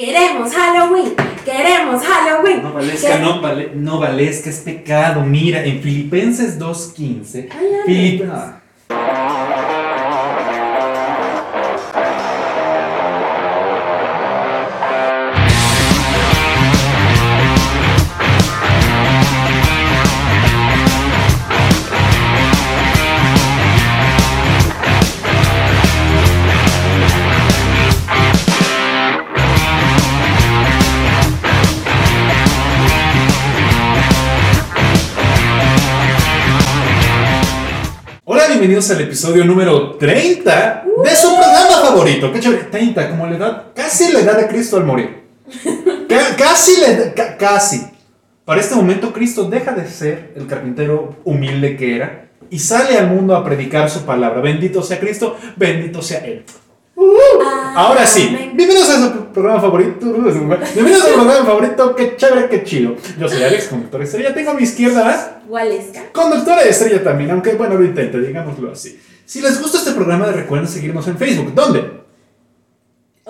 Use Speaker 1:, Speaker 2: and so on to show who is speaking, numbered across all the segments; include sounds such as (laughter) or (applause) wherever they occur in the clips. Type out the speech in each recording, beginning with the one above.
Speaker 1: Queremos Halloween, queremos Halloween.
Speaker 2: No valesca, no, vale, no valesca, es pecado. Mira, en Filipenses 2.15.
Speaker 1: Ay,
Speaker 2: bienvenidos al episodio número 30 de su programa favorito. Qué chévere, 30, como la edad, casi la edad de Cristo al morir. Ca- casi la casi. Para este momento, Cristo deja de ser el carpintero humilde que era y sale al mundo a predicar su palabra. Bendito sea Cristo, bendito sea Él. Ahora sí,
Speaker 1: Amén.
Speaker 2: bienvenidos a su programa favorito. Bienvenidos a su programa favorito. Qué chévere, qué chido. Yo soy Alex, conductor estrella. Tengo a mi izquierda
Speaker 1: Waleska.
Speaker 2: Conductora de estrella también, aunque bueno, lo intente, digámoslo así. Si les gusta este programa, recuerden seguirnos en Facebook. ¿Dónde?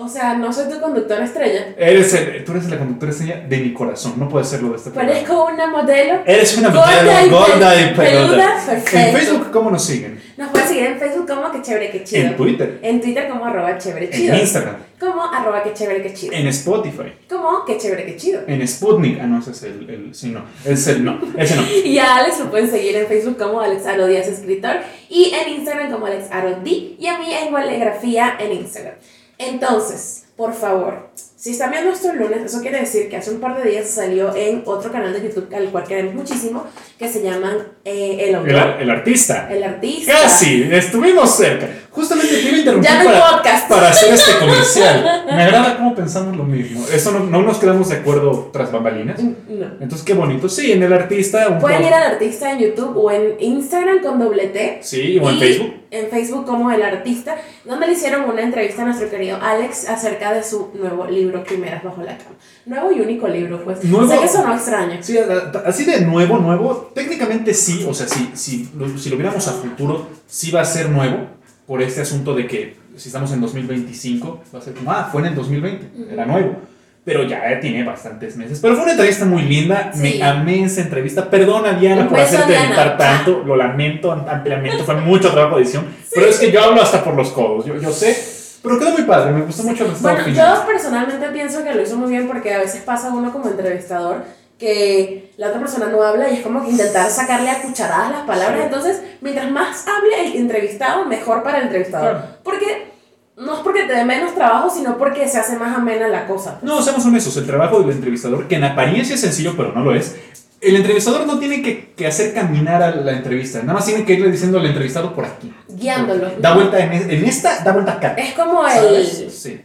Speaker 1: O sea, no soy tu conductora estrella.
Speaker 2: Eres el- tú eres la conductora estrella de mi corazón. No puedes serlo de este programa.
Speaker 1: Parezco una modelo.
Speaker 2: Eres una
Speaker 1: Gorda
Speaker 2: modelo
Speaker 1: y
Speaker 2: gorda y
Speaker 1: pe-
Speaker 2: peluda. En Facebook, ¿cómo nos siguen?
Speaker 1: Nos pueden seguir en Facebook como que chévere que chido.
Speaker 2: En Twitter.
Speaker 1: En Twitter como arroba chévere chido.
Speaker 2: En Instagram.
Speaker 1: Como arroba que chévere que chido.
Speaker 2: En Spotify.
Speaker 1: Como que chévere que chido.
Speaker 2: En Sputnik. Ah, no, ese es el. el sí, no. Es el no. Ese no. (laughs)
Speaker 1: Y a Alex lo pueden seguir en Facebook como Alex Aro Díaz Escritor y en Instagram como Alex Aro D y a mí en Walegrafía en Instagram. Entonces, por favor, si están viendo esto el lunes, eso quiere decir que hace un par de días salió en otro canal de YouTube al cual queremos muchísimo, que se llaman eh, El
Speaker 2: El,
Speaker 1: Autor,
Speaker 2: el artista.
Speaker 1: El Artista.
Speaker 2: Casi, estuvimos cerca. Justamente te interrumpir
Speaker 1: Ya no
Speaker 2: para,
Speaker 1: podcast.
Speaker 2: para hacer este comercial. Me agrada cómo pensamos lo mismo. Eso no, no nos quedamos de acuerdo tras bambalinas.
Speaker 1: No.
Speaker 2: Entonces, qué bonito. Sí, en el artista. Un
Speaker 1: Pueden ir al artista en YouTube o en Instagram con doble T.
Speaker 2: Sí, o en Facebook.
Speaker 1: En Facebook como El Artista, donde le hicieron una entrevista a nuestro querido Alex acerca de su nuevo libro, Primeras Bajo la Cama. Nuevo y único libro, pues.
Speaker 2: Nuevo-
Speaker 1: Sé que eso no extraña.
Speaker 2: Sí, así de nuevo, nuevo. Técnicamente sí. O sea, si, si, lo, si lo viéramos a futuro, sí va a ser nuevo. Por este asunto de que si estamos en 2025, va a ser como, ah, fue en el 2020. Era nuevo. Pero ya tiene bastantes meses. Pero fue una entrevista muy linda.
Speaker 1: Sí.
Speaker 2: Me amé esa entrevista. Perdona, Diana, por hacerte editar tanto. Lo lamento ampliamente. Fue mucho trabajo de edición. (laughs) Pero es que yo hablo hasta por los codos. Yo, yo sé. Pero quedó muy padre. Me gustó mucho el
Speaker 1: Bueno,
Speaker 2: final.
Speaker 1: yo personalmente pienso que lo hizo muy bien porque a veces pasa uno como entrevistador que la otra persona no habla y es como que intentar sacarle a cucharadas las palabras.
Speaker 2: Sí.
Speaker 1: Entonces, mientras más hable el entrevistado, mejor para el entrevistador.
Speaker 2: Claro.
Speaker 1: Porque no es porque te dé menos trabajo, sino porque se hace más amena la cosa.
Speaker 2: No, seamos honestos, el trabajo del entrevistador, que en apariencia es sencillo, pero no lo es, el entrevistador no tiene que, que hacer caminar a la entrevista, nada más tiene que irle diciendo al entrevistado por aquí.
Speaker 1: Guiándolo.
Speaker 2: Da vuelta en, en esta, da vuelta acá.
Speaker 1: Es como el
Speaker 2: Sí.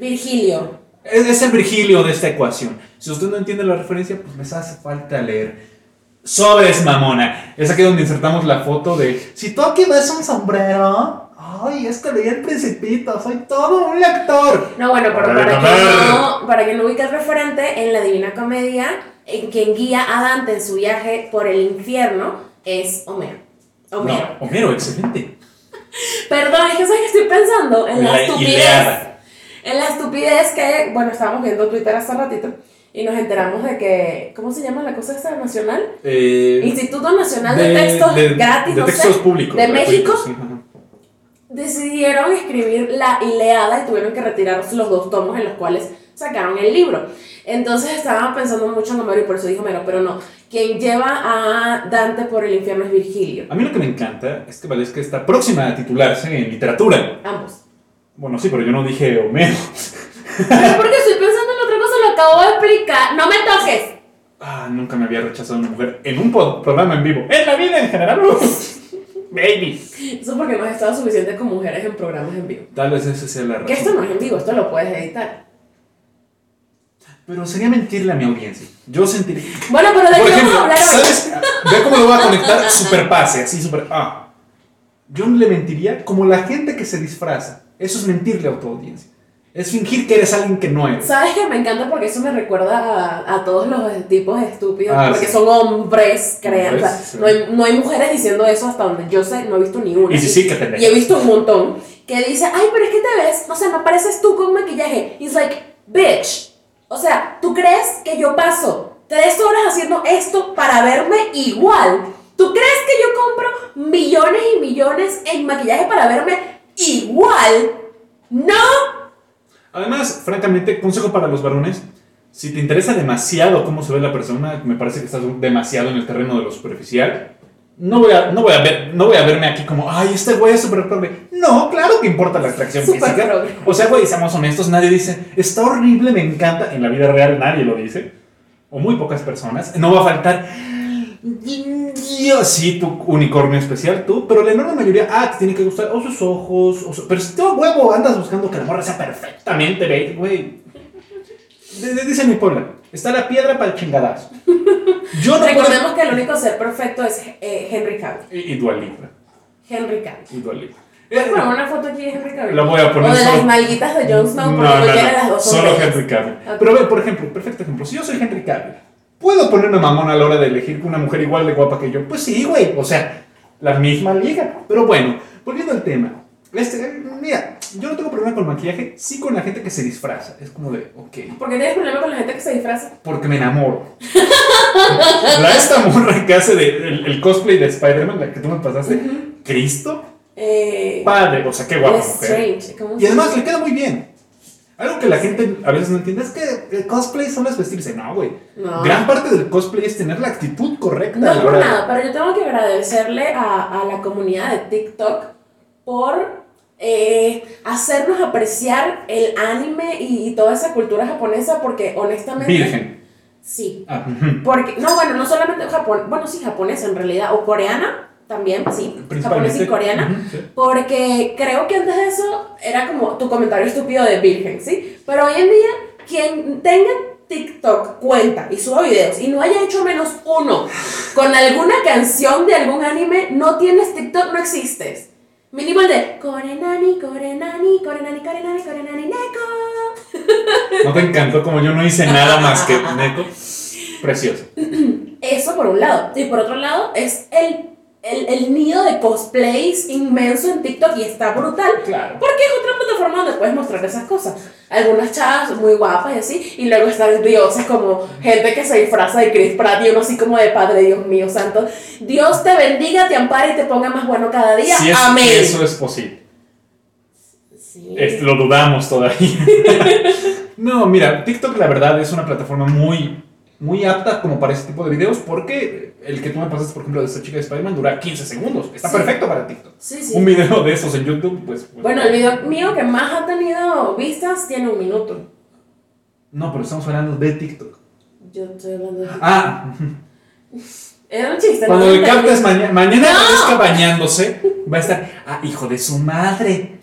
Speaker 1: Virgilio.
Speaker 2: Es, es el Virgilio de esta ecuación. Si usted no entiende la referencia, pues les hace falta leer. Sobres, mamona. Es aquí donde insertamos la foto de. Si tú aquí ves un sombrero. Ay, es que leí el Principito. Soy todo un lector.
Speaker 1: No, bueno, pero para que no, para que no ubique el referente, en la Divina Comedia, en quien guía a Dante en su viaje por el infierno, es Homero. Homero.
Speaker 2: No, Homero, excelente. (laughs)
Speaker 1: Perdón, es que estoy pensando en la,
Speaker 2: La
Speaker 1: estupidez. En la estupidez que, bueno, estábamos viendo Twitter hace ratito y nos enteramos de que, ¿cómo se llama la cosa esta nacional?
Speaker 2: Eh,
Speaker 1: Instituto Nacional de, Textos Gratis,
Speaker 2: de
Speaker 1: no
Speaker 2: textos
Speaker 1: sé,
Speaker 2: públicos.
Speaker 1: de México,
Speaker 2: sí,
Speaker 1: decidieron escribir la Ileada y tuvieron que retirar los dos tomos en los cuales sacaron el libro. Entonces estaba pensando mucho en Homero y por eso dijo Homero, pero no. Quien lleva a Dante por el infierno es Virgilio.
Speaker 2: A mí lo que me encanta es que Valesca está próxima a titularse en literatura.
Speaker 1: Ambos.
Speaker 2: Bueno, sí, pero yo no dije Homero.
Speaker 1: Pero porque estoy pensando en otra cosa, lo acabo de explicar. ¡No me toques!
Speaker 2: Ah, nunca me había rechazado una mujer en un programa en vivo. En la vida en general. (laughs) Baby.
Speaker 1: Eso porque no has estado suficiente con mujeres en programas en vivo.
Speaker 2: Tal vez esa sea la
Speaker 1: Que esto
Speaker 2: razón.
Speaker 1: no es en vivo, esto lo puedes editar.
Speaker 2: Pero sería mentirle a mi audiencia. Yo sentiría.
Speaker 1: Bueno, pero de qué vamos a hablar hoy.
Speaker 2: ¿sabes? Ve cómo lo voy a conectar. (laughs) Super pase, así, super. Ah. Yo le mentiría como la gente que se disfraza. Eso es mentirle a tu audiencia. Es fingir que eres alguien que no eres.
Speaker 1: ¿Sabes que me encanta? Porque eso me recuerda a, a todos los tipos estúpidos.
Speaker 2: Ah,
Speaker 1: porque
Speaker 2: sí.
Speaker 1: son hombres, crean. O sea,
Speaker 2: sí.
Speaker 1: no, hay, no hay mujeres diciendo eso hasta donde yo sé, no he visto ni una.
Speaker 2: Y sí, sí, que pendejo.
Speaker 1: Y he visto un montón que dice, ay, pero es que te ves, no sé, no pareces tú con maquillaje. Y es like, bitch. O sea, ¿tú crees que yo paso tres horas haciendo esto para verme igual? ¿Tú crees que yo compro millones y millones en maquillaje para verme igual? No.
Speaker 2: Además, francamente, consejo para los varones, si te interesa demasiado cómo se ve la persona, me parece que estás demasiado en el terreno de lo superficial. No voy a, no voy a, ver, no voy a verme aquí como, ay, este güey es súper progre. No, claro que importa la atracción
Speaker 1: Súper
Speaker 2: física. O sea, güey, seamos honestos, nadie dice, está horrible, me encanta. En la vida real nadie lo dice. O muy pocas personas. No va a faltar, Dios, sí, tu unicornio especial, tú. Pero la enorme mayoría, ah, te tiene que gustar o sus ojos. O su- pero si tú, huevo, andas buscando que la morra sea perfectamente güey. Dice mi puebla, está la piedra para el chingadazo. Yo no puedo...
Speaker 1: Recordemos que el único ser perfecto es eh, Henry Cavill.
Speaker 2: Y, y
Speaker 1: Henry Cavill.
Speaker 2: y Dua Lipa.
Speaker 1: ¿Puedes
Speaker 2: Eh,
Speaker 1: poner una foto aquí de Henry Cavill?
Speaker 2: La voy a poner
Speaker 1: O de
Speaker 2: solo-
Speaker 1: las nalguitas de Jon Snow,
Speaker 2: No,
Speaker 1: porque
Speaker 2: no,
Speaker 1: cualquiera de las
Speaker 2: no,
Speaker 1: dos
Speaker 2: solo. Henry Cavill.
Speaker 1: Ok.
Speaker 2: Pero ve, por ejemplo, perfecto ejemplo, si yo soy Henry Cavill, ¿puedo ponerme mamón a la hora de elegir una mujer igual de guapa que yo? Pues sí, güey, o sea, la misma liga. Pero bueno, volviendo al tema. Este, mira, yo no tengo problema con maquillaje, sí con la gente que se disfraza. Es como de, ok,
Speaker 1: ¿Por qué tienes problema con la gente que se disfraza?
Speaker 2: porque me enamoro. (laughs) la esta morra que hace de, el, el cosplay de Spider-Man, la que tú me pasaste, Cristo,
Speaker 1: Eh,
Speaker 2: padre, o sea, qué guapa
Speaker 1: el
Speaker 2: mujer.
Speaker 1: Strange. ¿cómo
Speaker 2: Y además le queda muy bien. Algo que la gente a veces no entiende es que el cosplay solo es vestirse. No, güey.
Speaker 1: No.
Speaker 2: Gran parte del cosplay es tener la actitud correcta.
Speaker 1: No es por nada, pero yo tengo que agradecerle a, a la comunidad de TikTok por eh, hacernos apreciar el anime y, y toda esa cultura japonesa, porque honestamente.
Speaker 2: Virgen.
Speaker 1: Sí.
Speaker 2: Ah.
Speaker 1: Porque, no, bueno, no solamente Japón, bueno, sí, japonesa en realidad, o coreana también, sí, japonesa y coreana.
Speaker 2: Ujú, sí.
Speaker 1: Porque creo que antes de eso era como tu comentario estúpido de virgen, ¿sí? Pero hoy en día, quien tenga TikTok cuenta y suba videos y no haya hecho menos uno con alguna canción de algún anime, no tienes TikTok, no existes. Mínimo el de Korenani, Korenani, Korenani, Korenani, Korenani, Neko. (laughs)
Speaker 2: No te encantó como yo no hice nada más que Neko. (laughs) Precioso.
Speaker 1: Eso por un lado. Y por otro lado, es el, el, el nido de cosplays inmenso en TikTok y está brutal.
Speaker 2: Claro.
Speaker 1: Porque es otra plataforma donde puedes mostrar esas cosas. Algunas chavas muy guapas y así, y luego están dioses como gente que se disfraza de Chris Pratt y uno así como de Padre Dios mío santo. Dios te bendiga, te ampare y te ponga más bueno cada día.
Speaker 2: Si es,
Speaker 1: Amén.
Speaker 2: eso es posible.
Speaker 1: Sí.
Speaker 2: Es- lo dudamos todavía. (laughs) (laughs) no, mira, TikTok la verdad es una plataforma muy, muy apta como para este tipo de videos porque el que tú me pasaste, por ejemplo, de esta chica de Spider-Man dura 15 segundos. Está
Speaker 1: Sí.
Speaker 2: perfecto para TikTok.
Speaker 1: Sí, sí.
Speaker 2: Un video de esos en YouTube, pues... pues,
Speaker 1: Bueno, el video mío que más ha tenido vistas tiene un minuto.
Speaker 2: No, pero estamos hablando de TikTok.
Speaker 1: Yo estoy hablando de...
Speaker 2: Ah, (laughs)
Speaker 1: Era un chiste,
Speaker 2: cuando (laughs)
Speaker 1: ¿no?
Speaker 2: le captes mañana, mañana
Speaker 1: No.
Speaker 2: bañándose, va a estar, ah, hijo de su madre.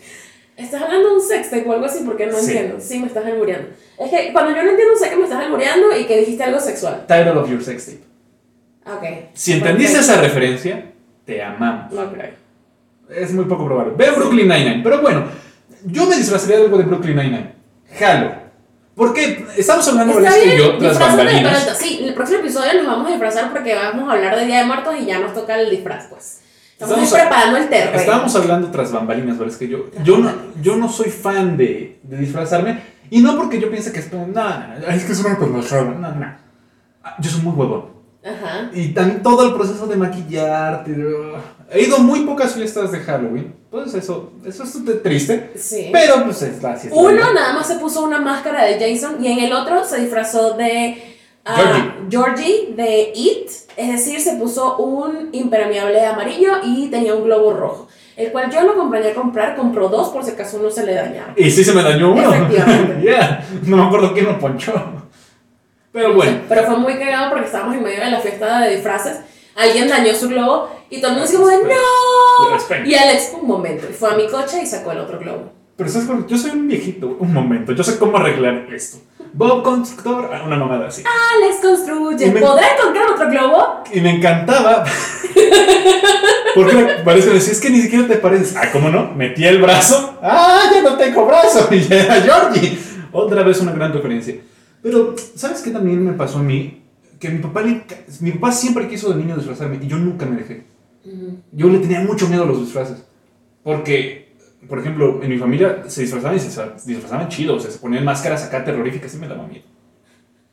Speaker 1: Estás hablando de un sextape o algo así porque no
Speaker 2: Sí.
Speaker 1: entiendo. Sí, me estás albureando. Es que cuando yo no entiendo sé que me estás albureando y que dijiste algo sexual.
Speaker 2: Title of your sex tape.
Speaker 1: Ok.
Speaker 2: Si entendiste esa referencia, te amamos.
Speaker 1: No creo.
Speaker 2: Es muy poco probable. Ve Brooklyn Nine-Nine. Pero bueno, yo me disfrazaría de algo de Brooklyn Nine-Nine. Jalo. Porque estamos hablando
Speaker 1: Está
Speaker 2: Valeska y yo
Speaker 1: de
Speaker 2: bambalinas.
Speaker 1: Sí, el próximo episodio nos vamos a disfrazar porque vamos a hablar de Día de Muertos y ya nos toca el disfraz, pues. Estamos, preparando el terreno.
Speaker 2: Estábamos hablando tras bambalinas, ¿verdad? Es que yo, yo, no, yo no soy fan de, de disfrazarme. Y no porque yo piense que es. No, no, no, es que es una pendejada. No, no. Ah, Yo soy muy huevón.
Speaker 1: Ajá.
Speaker 2: Y también todo el proceso de maquillarte. He ido muy pocas fiestas de Halloween. Pues eso, eso es triste.
Speaker 1: Sí.
Speaker 2: Pero pues es la
Speaker 1: Uno nada más se puso una máscara de Jason y en el otro se disfrazó de ah,
Speaker 2: Georgie.
Speaker 1: Georgie de It, es decir, se puso un impermeable amarillo y tenía un globo rojo, el cual yo no acompañé a comprar, compró dos por si acaso uno se le dañaba.
Speaker 2: Y sí se me dañó uno.
Speaker 1: Efectivamente. (laughs)
Speaker 2: Ya, no me acuerdo quién lo ponchó. Pero bueno.
Speaker 1: Pero fue muy cagado porque estábamos en medio de la fiesta de disfraces, alguien dañó su globo y todo el mundo así como de ¡No! Y Alex, un momento, y fue a mi coche y sacó el otro globo.
Speaker 2: Pero ¿sabes yo soy un viejito. Un momento, yo sé cómo arreglar esto. Bob Constructor, ah, una mamada así.
Speaker 1: Alex construye,
Speaker 2: Y me-
Speaker 1: ¿podrá encontrar otro globo?
Speaker 2: Y me encantaba. (laughs) Porque parece decir, es que ni siquiera te pareces. Ah, ¿cómo no? Metí el brazo. ¡Ah, ya no tengo brazo! (laughs) Y ya era Georgie. Otra vez una gran referencia. Pero, ¿sabes qué también me pasó a mí? Que mi papá, le mi papá siempre quiso de niño disfrazarme y yo nunca me dejé. Yo le tenía mucho miedo a los disfraces. Porque por ejemplo, en mi familia se disfrazaban y se disfrazaban chido, o sea, se ponían máscaras acá terroríficas y me daba miedo.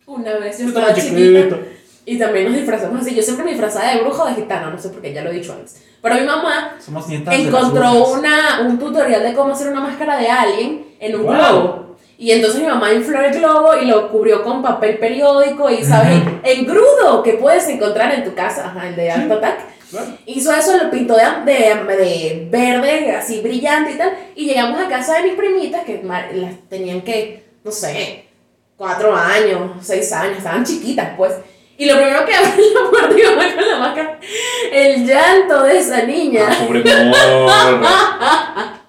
Speaker 1: Una vez yo
Speaker 2: Yo
Speaker 1: estaba chiquita
Speaker 2: chiquito.
Speaker 1: y también nos disfrazamos así. Yo siempre me disfrazaba de bruja o de gitana, no sé por qué, ya lo he dicho antes. Pero mi mamá
Speaker 2: Somos
Speaker 1: encontró una, un tutorial de cómo hacer una máscara de alien en un
Speaker 2: Wow.
Speaker 1: globo. Y entonces mi mamá infló el globo y lo cubrió con papel periódico y, ¿sabes?
Speaker 2: Ujú.
Speaker 1: Engrudo que puedes encontrar en tu casa, ajá, el de Art Attack. Hizo eso, lo pintó de, de, de verde, así brillante y tal. Y llegamos a casa de mis primitas, que las tenían que, no sé, cuatro años, seis años, estaban chiquitas, pues. Y lo primero que abrió la puerta y mamá con la máscara, el llanto de esa niña.
Speaker 2: Ah, pobre. (laughs)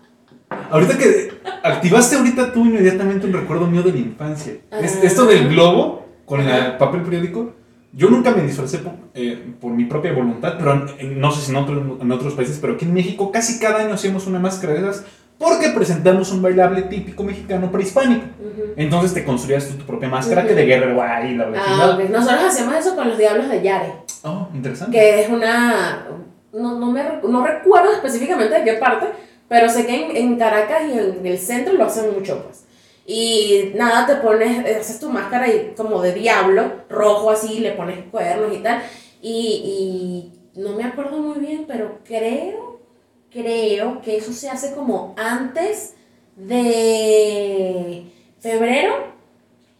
Speaker 2: Ahorita que activaste ahorita tú inmediatamente un recuerdo mío de la infancia.
Speaker 1: Ah.
Speaker 2: Esto del globo con el papel periódico, yo nunca me disfracé por, eh, por mi propia voluntad, pero en- en- no sé si en, otros- en otros países, pero aquí en México casi cada año hacíamos una máscara de esas porque presentamos un bailable típico mexicano prehispánico.
Speaker 1: Ujú.
Speaker 2: Entonces te construías tú tu propia máscara que de guerrero guay, la
Speaker 1: Ah,
Speaker 2: vecindad.
Speaker 1: ok. Nosotros hacíamos eso con los diablos de Yare,
Speaker 2: Oh, interesante.
Speaker 1: que es una. No, no, me, no recuerdo específicamente de qué parte, pero sé que en, en Caracas y en el centro lo hacen mucho, pues. Y nada, te pones, haces tu máscara y, como de diablo, rojo así, le pones cuernos y tal. Y, y no me acuerdo muy bien, pero creo, creo que eso se hace como antes de febrero,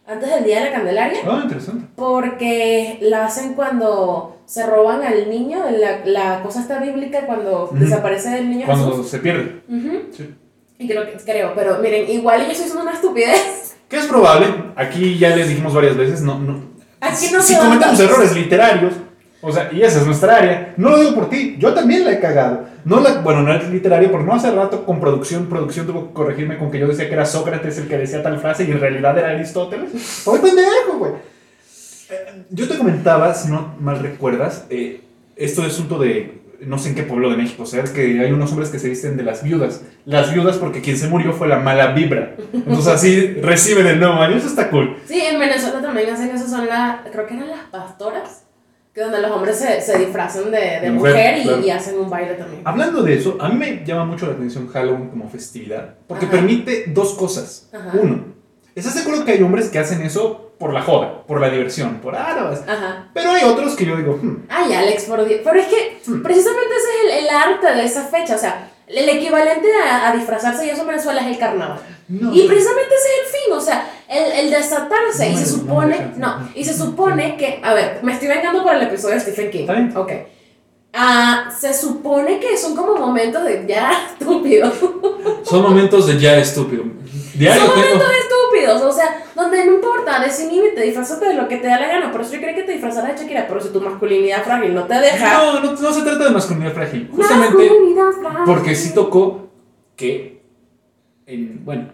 Speaker 1: antes del Día de la Candelaria.
Speaker 2: Oh, interesante.
Speaker 1: Porque la hacen cuando se roban al niño, la, la cosa está bíblica cuando desaparece el niño
Speaker 2: Cuando
Speaker 1: Jesús.
Speaker 2: se pierde.
Speaker 1: Ujú.
Speaker 2: Sí.
Speaker 1: Y creo, que- creo, pero miren, igual yo estoy haciendo una estupidez.
Speaker 2: Que es probable, aquí ya les dijimos varias veces, no, no.
Speaker 1: Aquí no
Speaker 2: si cometemos errores literarios, o sea, y esa es nuestra área, no lo digo por ti, yo también la he cagado. No la, bueno, no es literario, porque no hace rato con producción, producción tuvo que corregirme con que yo decía que era Sócrates el que decía tal frase y en realidad era Aristóteles. ¡Soy pendejo, güey! Eh, Yo te comentaba, si no mal recuerdas, eh, esto de asunto de no sé en qué pueblo de México, sea, que hay unos hombres que se visten de las viudas. Las viudas porque quien se murió fue la mala vibra. Entonces así reciben el nuevo año, eso está cool.
Speaker 1: Sí, en Venezuela también hacen eso, son las, creo que eran las pastoras, que donde los hombres se, se disfrazan de, de mujer,
Speaker 2: mujer,
Speaker 1: y,
Speaker 2: claro.
Speaker 1: y hacen un baile también.
Speaker 2: Hablando de eso, a mí me llama mucho la atención Halloween como festividad, porque
Speaker 1: Ajá.
Speaker 2: permite dos cosas.
Speaker 1: Ajá.
Speaker 2: Uno, ¿estás acuerdo que hay hombres que hacen eso por la joda, por la diversión, por ah, no, es-
Speaker 1: Ajá.
Speaker 2: Pero hay otros que yo digo, hmm,
Speaker 1: Ay, Alex, por Dios. Pero es que
Speaker 2: Hmm.
Speaker 1: precisamente ese es el, el arte de esa fecha. O sea, el equivalente a, a disfrazarse y eso en Venezuela es el carnaval.
Speaker 2: no.
Speaker 1: Y precisamente ese es el fin, o sea, el, el desatarse. y
Speaker 2: No,
Speaker 1: se
Speaker 2: no,
Speaker 1: supone,
Speaker 2: no,
Speaker 1: y se supone que, a ver, me estoy vengando por el episodio de Stephen King.
Speaker 2: Está bien.
Speaker 1: Ok. Ah, se supone que son como momentos de ya (laughs) estúpido.
Speaker 2: Son momentos de ya estúpido. Diario
Speaker 1: Son momentos estúpidos, o sea, donde no importa, desinhíbete, disfrazate de lo que te da la gana. Por eso yo quería que te disfrazaras de Shakira, pero si tu masculinidad frágil no te deja.
Speaker 2: No, no, no se trata de masculinidad frágil. Justamente
Speaker 1: Masculinidad frágil.
Speaker 2: porque sí tocó que, en- bueno,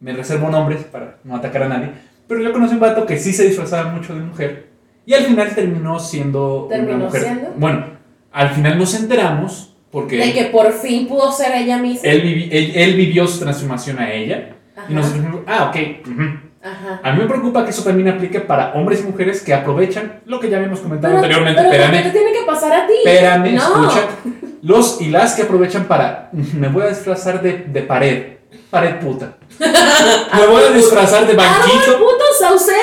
Speaker 2: me reservo nombres para no atacar a nadie, pero yo conocí un vato que sí se disfrazaba mucho de mujer y al final terminó siendo
Speaker 1: ¿Terminó
Speaker 2: una mujer.
Speaker 1: siendo?
Speaker 2: Bueno, al final nos enteramos porque
Speaker 1: De que por fin pudo ser ella misma.
Speaker 2: él, él, él vivió su transformación a ella
Speaker 1: Ajá.
Speaker 2: y nosotros ah, ok. ujú".
Speaker 1: Ajá.
Speaker 2: A mí me preocupa que eso también aplique para hombres y mujeres que aprovechan lo que ya habíamos comentado
Speaker 1: Pero,
Speaker 2: anteriormente.
Speaker 1: pero ¿por
Speaker 2: espérame.
Speaker 1: te tiene que pasar a ti?
Speaker 2: Espérame,
Speaker 1: No.
Speaker 2: escucha. (laughs) Los y las que aprovechan para. Me voy a disfrazar de, de pared. Pared puta. Me voy a disfrazar de
Speaker 1: ¡Árbol,
Speaker 2: banquito.
Speaker 1: puto Saucedo!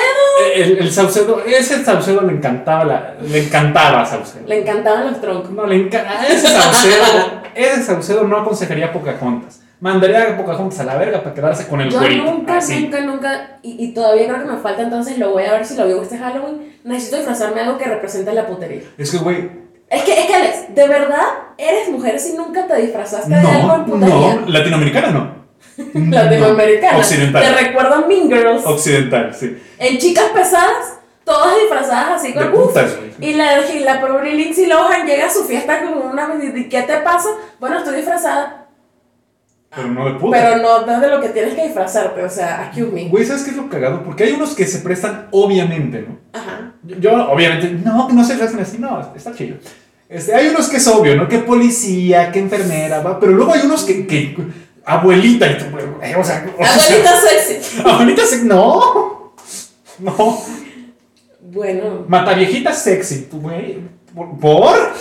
Speaker 2: El, el Saucedo, ese Saucedo le encantaba, la, le encantaba a Saucedo.
Speaker 1: Le encantaban los troncos.
Speaker 2: No, le encanta. Ese Saucedo, ese Saucedo no aconsejaría Pocahontas. Mandaría a Pocahontas a la verga para quedarse con el
Speaker 1: Yo
Speaker 2: güerito.
Speaker 1: nunca,
Speaker 2: así.
Speaker 1: nunca, nunca, y, y todavía creo que me falta, entonces lo voy a ver si lo veo este Halloween. Necesito disfrazarme de algo que represente la putería.
Speaker 2: Es que, güey.
Speaker 1: Es que, es que Alex, ¿de verdad eres mujer si nunca te disfrazaste de algo
Speaker 2: No,
Speaker 1: en putería?
Speaker 2: no. Latinoamericana no. (laughs)
Speaker 1: Latinoamericana.
Speaker 2: No, Occidental.
Speaker 1: Te recuerdo a Mean Girls.
Speaker 2: Occidental, sí.
Speaker 1: En chicas pesadas, todas disfrazadas así con
Speaker 2: putas.
Speaker 1: Y la, y la pobre Lindsay Lohan llega a su fiesta con una. ¿y ¿Qué te pasa? Bueno, estoy disfrazada.
Speaker 2: Pero no de putas.
Speaker 1: Pero no, no de lo que tienes que disfrazarte, o sea, accuse me.
Speaker 2: Güey, ¿sabes qué es lo cagado? Porque hay unos que se prestan, obviamente, ¿no?
Speaker 1: Ajá.
Speaker 2: Yo, yo, obviamente, no, no se hacen así, no, está chido. Este, hay unos que es obvio, ¿no? Que policía, que enfermera, va, pero luego hay unos que, que abuelita, y tú, güey, o sea, o sea,
Speaker 1: Abuelita sexy. (laughs)
Speaker 2: abuelita sexy, no, no,
Speaker 1: Bueno,
Speaker 2: mata viejita sexy, tú, güey. ¿por?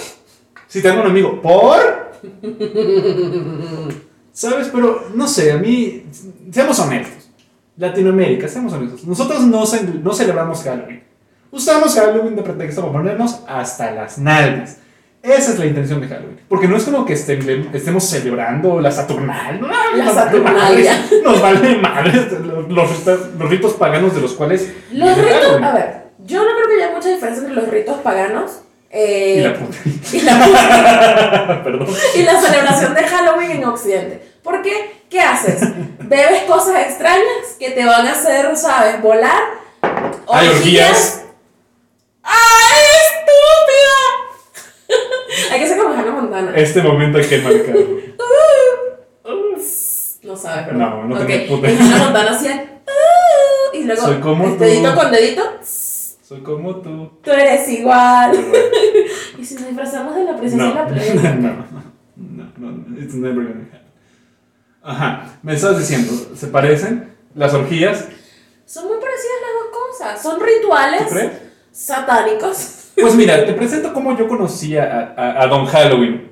Speaker 2: Si tengo un amigo, ¿por? (laughs) ¿Sabes? Pero no sé, a mí, seamos honestos. Latinoamérica, seamos honestos. Nosotros no, ce- no celebramos Halloween. Usamos Halloween de pretexto para ponernos hasta las nalgas. Esa es la intención de Halloween. Porque no es como que este- estemos celebrando la Saturnalia. No,
Speaker 1: La
Speaker 2: nos vale
Speaker 1: Saturnalia.
Speaker 2: madres, Nos vale madres los, los ritos- los ritos paganos de los cuales.
Speaker 1: Los ritos,
Speaker 2: Halloween.
Speaker 1: a ver, yo no creo que haya mucha diferencia entre los ritos paganos eh,
Speaker 2: Y la puta. (laughs)
Speaker 1: y la- (laughs)
Speaker 2: Perdón.
Speaker 1: y la celebración de Halloween en Occidente. ¿Por qué? ¿Qué haces? Bebes cosas extrañas que te van a hacer, ¿sabes? Volar.
Speaker 2: Hay orgías.
Speaker 1: ¡Ay, estúpida! (laughs) hay que ser como Hannah Montana.
Speaker 2: Este momento hay que marcarlo.
Speaker 1: No sabes, ¿verdad?
Speaker 2: No, no
Speaker 1: Ok,
Speaker 2: tengo puta
Speaker 1: Hannah Montana hacía. Y luego,
Speaker 2: Soy como tú.
Speaker 1: dedito con dedito,
Speaker 2: Soy como tú.
Speaker 1: tú eres igual. (laughs) y si nos disfrazamos de la princesa y
Speaker 2: No,
Speaker 1: la playa. (laughs)
Speaker 2: no, no, no, it's never gonna happen. Ajá, me estás diciendo, ¿se parecen? Las orgías,
Speaker 1: Son muy parecidas las dos cosas. Son rituales
Speaker 2: ¿tú crees?
Speaker 1: satánicos.
Speaker 2: Pues mira, te presento cómo yo conocí a, a- a Don Halloween.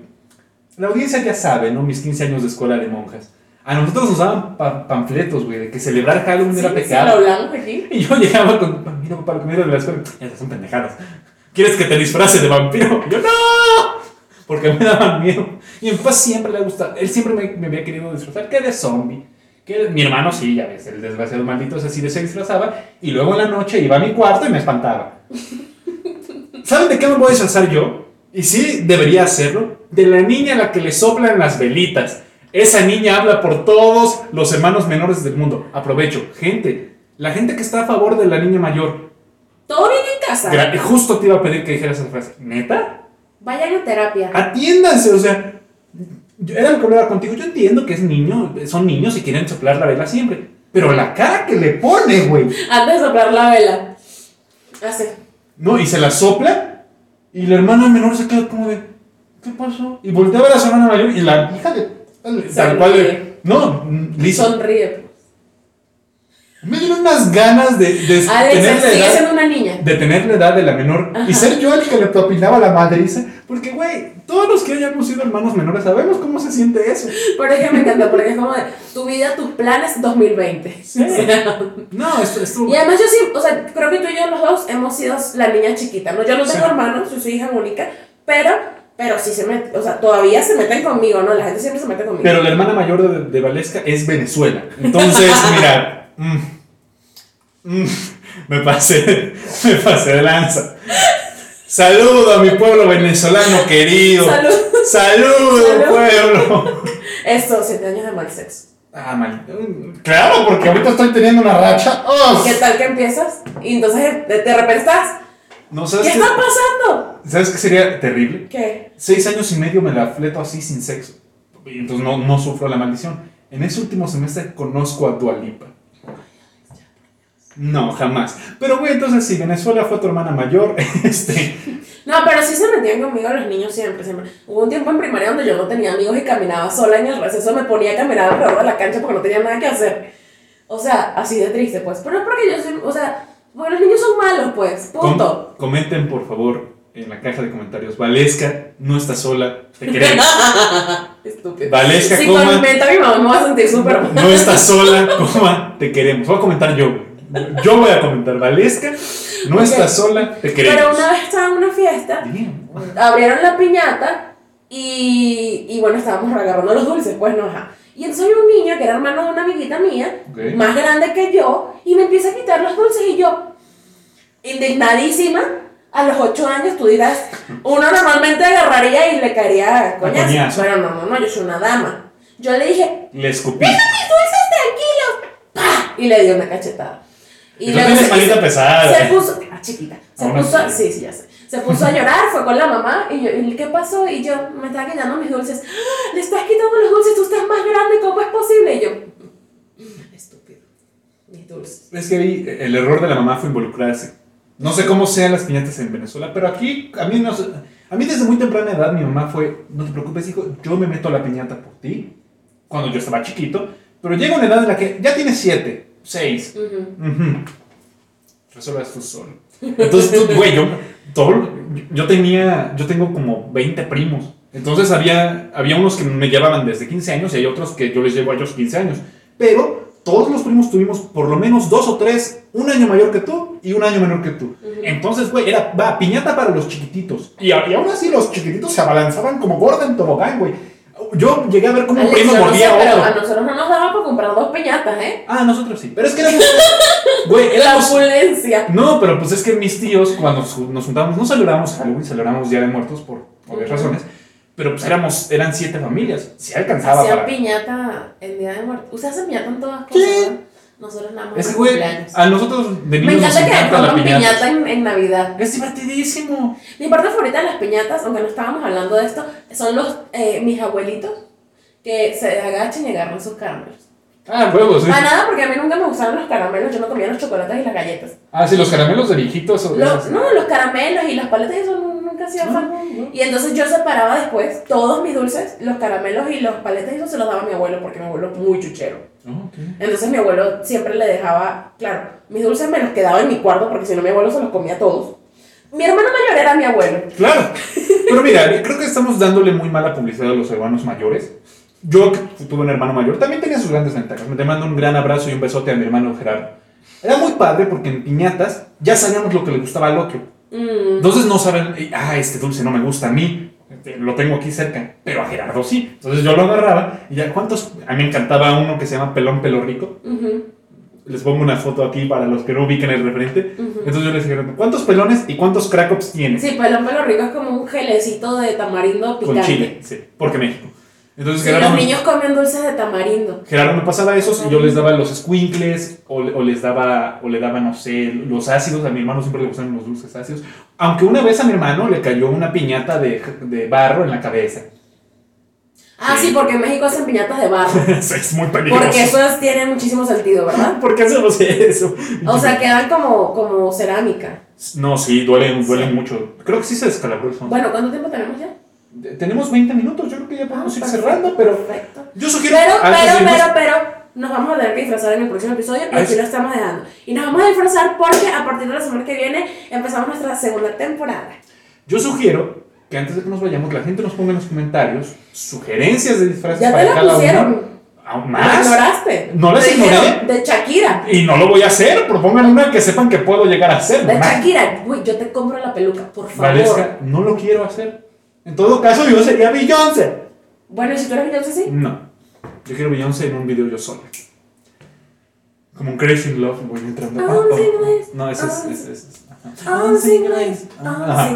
Speaker 2: La audiencia ya sabe, ¿no? Mis 15 años de escuela de monjas. A nosotros nos daban pa- panfletos, güey, de que celebrar Halloween era
Speaker 1: Sí, sí,
Speaker 2: pecado.
Speaker 1: lo hablamos (laughs) aquí.
Speaker 2: Y yo llegaba con, mira papá, lo que me de la escuela, esas son pendejadas. ¿Quieres que te disfrace de vampiro? Y yo, no, porque me daban miedo. Y a mi papá siempre le ha gustado, él siempre me, me había querido disfrazar, que de zombie. Que mi hermano sí, ya ves, el desgraciado maldito ese sí de se disfrazaba. Y luego en la noche iba a mi cuarto y me espantaba. (laughs) ¿Saben de qué me voy a disfrazar yo? Y sí, debería hacerlo. De la niña a la que le soplan las velitas. Esa niña habla por todos los hermanos menores del mundo. Aprovecho. Gente, la gente que está a favor de la niña mayor.
Speaker 1: Todo bien en casa.
Speaker 2: gra- Justo te iba a pedir que dijeras esa frase. ¿Neta?
Speaker 1: Vayan a terapia.
Speaker 2: Atiéndanse, o sea. yo- Era lo que hablaba contigo. Yo entiendo que es niño, son niños y quieren soplar la vela siempre. Pero la cara que le pone, güey.
Speaker 1: Antes de soplar la vela. Así.
Speaker 2: No, y se la sopla. Y la hermana menor se queda como de. ¿Qué pasó? Y voltea a ver a su hermana mayor. Y la hija de. Tal cual. No, Lisa.
Speaker 1: Sonríe.
Speaker 2: Me dieron unas ganas de, de
Speaker 1: Alex,
Speaker 2: tener la edad.
Speaker 1: siendo una niña.
Speaker 2: De tener la edad de la menor.
Speaker 1: Ajá.
Speaker 2: Y ser yo el que le propinaba la madriza. Porque, güey, todos los que hayamos sido hermanos menores sabemos cómo se siente eso.
Speaker 1: Por eso me encanta, porque es como de tu vida, tus planes 2020.
Speaker 2: Sí.
Speaker 1: O sea,
Speaker 2: No, esto estuvo.
Speaker 1: y además yo sí, o sea, creo que tú y yo los dos hemos sido la niña chiquita, ¿no? Yo no tengo
Speaker 2: Sí.
Speaker 1: hermanos, yo soy hija única, pero, pero sí se meten, o sea, todavía se meten conmigo, ¿no? La gente siempre se mete conmigo.
Speaker 2: Pero la hermana mayor de, de Valesca es Venezuela. Entonces, (laughs) mira. mm, mm, me pasé. (laughs) Me pasé de lanza. Saludo a mi pueblo venezolano querido.
Speaker 1: Salud.
Speaker 2: Saludo,
Speaker 1: Salud.
Speaker 2: pueblo. (laughs)
Speaker 1: Esto, siete años de mal sexo.
Speaker 2: Ah, mal. Claro, porque ahorita estoy teniendo una racha. ¡Oh!
Speaker 1: ¿Qué tal que empiezas? Y entonces de, de repente estás,
Speaker 2: No,
Speaker 1: ¿qué
Speaker 2: ¿sabes qué?
Speaker 1: está pasando?
Speaker 2: ¿Sabes qué sería terrible?
Speaker 1: ¿Qué?
Speaker 2: Seis años y medio me la fleto así sin sexo. Y entonces no, no sufro la maldición. En ese último semestre conozco a Dualipa. No, jamás. Pero, güey, entonces si Venezuela fue tu hermana mayor, (laughs) este.
Speaker 1: No, pero sí se metían conmigo los niños siempre, siempre. Hubo un tiempo en primaria donde yo no tenía amigos y caminaba sola en el receso, me ponía a caminar alrededor de la cancha porque no tenía nada que hacer. O sea, así de triste, pues. Pero es porque yo soy, o sea, porque los niños son malos, pues. Punto.
Speaker 2: com- comenten, por favor, en la caja de comentarios. Valesca no está sola, te (laughs) queremos.
Speaker 1: Estúpido.
Speaker 2: Valesca,
Speaker 1: Si
Speaker 2: coma.
Speaker 1: comenta mi mamá me voy a sentir súper mal.
Speaker 2: No está sola, coma, te queremos. Voy a comentar yo. Yo voy a comentar. Valesca no
Speaker 1: Ok.
Speaker 2: está sola, te queremos.
Speaker 1: Pero una vez estaba en una fiesta,
Speaker 2: Bien.
Speaker 1: abrieron la piñata y, y bueno, estábamos agarrando los dulces, pues no, ajá. Y entonces había un niño que era hermano de una amiguita mía, más grande que yo, y me empieza a quitar los dulces y yo, indignadísima, a los 8 años tú dirás, uno normalmente agarraría y le caería coñazo. Pero no, no, no, yo soy una dama. Yo le dije,
Speaker 2: Le escupí.
Speaker 1: mis dulces tranquilos, ¡Pah! y le di una cachetada.
Speaker 2: Y
Speaker 1: luego
Speaker 2: tienes
Speaker 1: se-
Speaker 2: pesada.
Speaker 1: se puso, ah, chiquita, se
Speaker 2: Aún
Speaker 1: puso,
Speaker 2: así.
Speaker 1: sí, sí, ya sé. Se puso a llorar, fue con la mamá y yo, ¿y qué pasó? Y yo, me estaba quitando mis dulces. ¡Ah! Le estás quitando los dulces, tú estás más grande, ¿cómo es posible? Y yo, "Mm, estúpido, mis dulces.
Speaker 2: Es que ahí el error de la mamá fue involucrarse. No sé cómo sean las piñatas en Venezuela, pero aquí, a mí, no a mí desde muy temprana edad mi mamá fue, no te preocupes hijo, yo me meto a la piñata por ti, cuando yo estaba chiquito, pero llega una edad en la que ya tienes siete, seis,
Speaker 1: Ujú.
Speaker 2: ujú, resuelvas tú solo. Entonces, tú, güey, yo, todo- yo tenía, yo tengo como 20 primos, Entonces había, había unos que me llevaban desde 15 años y hay otros que yo les llevo a ellos 15 años. Pero todos los primos tuvimos por lo menos dos o tres, un año mayor que tú y un año menor que tú. Entonces, güey, era, va, piñata para los chiquititos. Y, y aún así los chiquititos se abalanzaban como gorda en tobogán, güey. Yo llegué a ver cómo un primo mordía otro.
Speaker 1: a nosotros no nos daba para comprar dos piñatas, ¿eh?
Speaker 2: Ah, nosotros sí. Pero es que éramos. (laughs) Güey,
Speaker 1: La
Speaker 2: éramos.
Speaker 1: opulencia.
Speaker 2: No, pero pues es que mis tíos, cuando nos juntábamos, no celebramos Halloween, celebramos Día de Muertos por obvias razones. Pero pues éramos, eran siete familias. Si alcanzaba
Speaker 1: Hacían
Speaker 2: para.
Speaker 1: piñata el día de muerte. Ustedes hacen piñata en todas cosas, ¿verdad? Nosotros nada más
Speaker 2: Es que, güey, a nosotros de
Speaker 1: Me
Speaker 2: niños nos
Speaker 1: encanta que
Speaker 2: encanta la
Speaker 1: pongan
Speaker 2: piñata.
Speaker 1: en, en Navidad.
Speaker 2: Es divertidísimo.
Speaker 1: Mi parte favorita de las piñatas, aunque no estábamos hablando de esto, son los eh, mis abuelitos que se agachan y agarran sus caramelos.
Speaker 2: Ah, huevos, sí.
Speaker 1: Para nada, porque a mí nunca me gustaron los caramelos, yo no comía los chocolates y las galletas.
Speaker 2: Ah, sí, los caramelos de viejitos. o
Speaker 1: Los- no, los caramelos y las paletas, eso nu- nunca hacía
Speaker 2: No,
Speaker 1: fan.
Speaker 2: no, no.
Speaker 1: Y entonces yo separaba después todos mis dulces, los caramelos y los paletas, y eso se los daba a mi abuelo, porque mi abuelo es muy chuchero.
Speaker 2: Ah.
Speaker 1: Entonces mi abuelo siempre le dejaba, claro, mis dulces me los quedaba en mi cuarto, porque si no mi abuelo se los comía todos. Mi hermano mayor era mi abuelo.
Speaker 2: Claro. (laughs) Pero mira, creo que estamos dándole muy mala publicidad a los hermanos mayores. Yo, que tuve un hermano mayor, también tenía sus grandes ventajas. Me te mando un gran abrazo y un besote a mi hermano Gerardo. Era muy padre porque en piñatas ya sabíamos lo que le gustaba al otro.
Speaker 1: Mm.
Speaker 2: Entonces no saben, ah, este dulce no me gusta a mí, lo tengo aquí cerca, pero a Gerardo sí. Entonces yo lo agarraba y ya, ¿cuántos? A mí me encantaba uno que se llama Pelón Pelo Rico. Les pongo una foto aquí para los que no ubiquen el referente. Entonces yo les dije, ¿cuántos pelones y cuántos cracops tienes?
Speaker 1: Sí, pelón pelo rico es como un gelecito de tamarindo picante.
Speaker 2: Con chile, sí, porque México. Entonces
Speaker 1: Sí,
Speaker 2: Gerardo,
Speaker 1: los niños comen dulces de tamarindo.
Speaker 2: Gerardo me pasaba esos y yo les daba los squinkles o, o les daba, o le daba, no sé, los ácidos. A mi hermano siempre le gustaban los dulces ácidos. Aunque una vez a mi hermano le cayó una piñata de, de barro en la cabeza.
Speaker 1: Ah,
Speaker 2: Sí.
Speaker 1: porque en México hacen piñatas de barro. (laughs)
Speaker 2: es muy peligroso.
Speaker 1: Porque eso es- tiene muchísimo sentido, ¿verdad? (laughs)
Speaker 2: ¿Por qué hacemos eso?
Speaker 1: O sea, quedan como, como cerámica.
Speaker 2: No, sí, duelen, duelen
Speaker 1: Sí.
Speaker 2: mucho. Creo que sí se descalabró el fondo.
Speaker 1: Bueno, ¿cuánto tiempo tenemos ya?
Speaker 2: Tenemos 20 minutos, yo creo que ya podemos
Speaker 1: Ah,
Speaker 2: ir
Speaker 1: perfecto,
Speaker 2: cerrando, pero
Speaker 1: Perfecto.
Speaker 2: yo sugiero...
Speaker 1: Pero, pero,
Speaker 2: irnos-
Speaker 1: pero, pero, nos vamos a tener que disfrazar en el próximo episodio y
Speaker 2: Ah,
Speaker 1: aquí lo estamos dejando. Y nos vamos a disfrazar porque a partir de la semana que viene empezamos nuestra segunda temporada.
Speaker 2: Yo sugiero que antes de que nos vayamos, la gente nos ponga en los comentarios sugerencias de disfraces
Speaker 1: Ya te
Speaker 2: para
Speaker 1: la
Speaker 2: cada
Speaker 1: pusieron.
Speaker 2: uno. ¿Aún
Speaker 1: ¿La
Speaker 2: más?
Speaker 1: ignoraste?
Speaker 2: No
Speaker 1: Te dijeron,
Speaker 2: ignoré.
Speaker 1: De Shakira.
Speaker 2: Y no lo voy a hacer, propongan una que sepan que puedo llegar a hacer.
Speaker 1: De. Shakira. Uy, yo te compro la peluca, por favor.
Speaker 2: Valesca, no lo quiero hacer. En todo caso, yo sería Beyoncé.
Speaker 1: Bueno, ¿y si tú eres Beyoncé, sí?
Speaker 2: No, yo quiero Beyoncé en un video yo sola. Como un Crazy in Love, voy entrando.
Speaker 1: Ah,
Speaker 2: Oh, oh, oh.
Speaker 1: no es.
Speaker 2: No, ese es.
Speaker 1: Ah,
Speaker 2: ese es- ajá.
Speaker 1: Ah. Ah.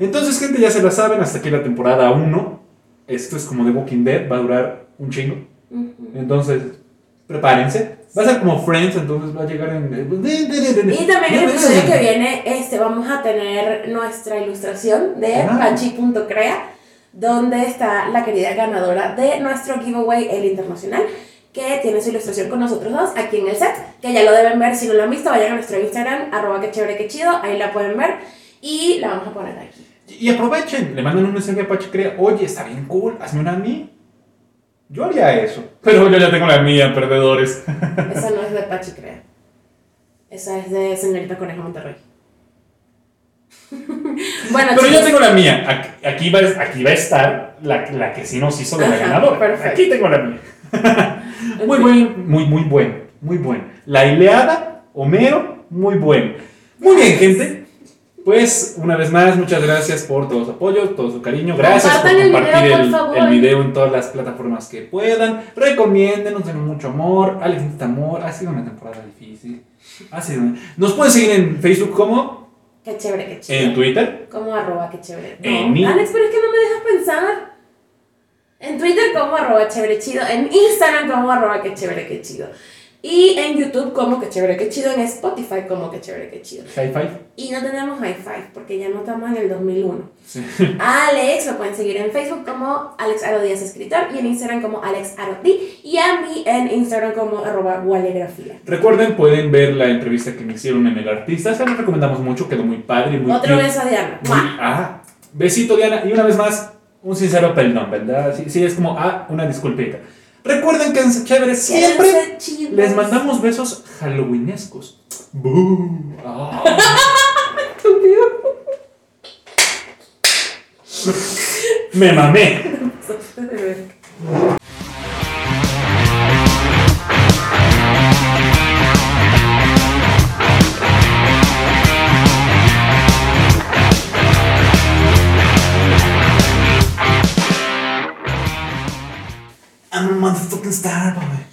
Speaker 2: Entonces, gente, ya se la saben, hasta aquí la temporada 1. Esto es como The Walking Dead, va a durar un chingo. Entonces, prepárense. Va a ser como Friends, entonces va a llegar en...
Speaker 1: Y también el episodio que viene este, vamos a tener nuestra ilustración de
Speaker 2: Ah.
Speaker 1: Pachi.crea, donde está la querida ganadora de nuestro giveaway, el internacional, que tiene su ilustración con nosotros dos aquí en el set, que ya lo deben ver. Si no lo han visto, vayan a nuestro Instagram, arroba que chévere que chido, ahí la pueden ver y la vamos a poner aquí.
Speaker 2: Y aprovechen, le mandan un mensaje a Pachi Crea, oye, está bien cool, hazme una a mí. Yo haría eso. Pero yo ya tengo la mía, perdedores. (laughs)
Speaker 1: Esa no es de Pachi Crea. Esa es de Señorita Conejo Monterrey. (laughs) bueno,
Speaker 2: Pero yo tengo la mía. Aquí, aquí va, aquí va a estar la, la que sí nos hizo de la
Speaker 1: Ajá,
Speaker 2: ganadora.
Speaker 1: perfecto.
Speaker 2: Aquí tengo la mía. muy buen, muy, muy bueno, muy bueno. La Ileada, Homero, muy bueno. Muy bien, gente. Pues, una vez más, muchas gracias por todo su apoyo, todo su cariño. Gracias por
Speaker 1: Compartan el
Speaker 2: compartir
Speaker 1: video, por
Speaker 2: el,
Speaker 1: favor.
Speaker 2: el video en todas las plataformas que puedan. Recomiéndenos, denos mucho amor. Alex necesita amor. Ha sido una temporada difícil. Ha sido una- Nos pueden seguir en Facebook como,
Speaker 1: Qué chévere, qué chido.
Speaker 2: en Twitter.
Speaker 1: Como arroba, qué chévere. No,
Speaker 2: En
Speaker 1: Alex, pero es que no me dejas pensar. En Twitter como arroba chévere chido. En Instagram como arroba que chévere que chido. Y en YouTube como que chévere que chido. En Spotify como que chévere que chido.
Speaker 2: High five.
Speaker 1: Y no tenemos high five porque ya no estamos en el 2001.
Speaker 2: Sí.
Speaker 1: A (laughs) Alex lo pueden seguir en Facebook como Alex Aro Díaz Escritor y en Instagram como Alex Aro D y a mí en Instagram como arroba.
Speaker 2: Recuerden, pueden ver la entrevista que me hicieron en El Artista. Se los recomendamos mucho, quedó muy padre, muy
Speaker 1: Otro beso a Diana.
Speaker 2: Muy- ah, besito, Diana. Y una vez más, un sincero perdón, ¿verdad? Sí, sí, es como, ah, una disculpita. Recuerden que en Chévere siempre les mandamos besos halloweenescos. Me (laughs)
Speaker 1: Me mamé.
Speaker 2: Pasaste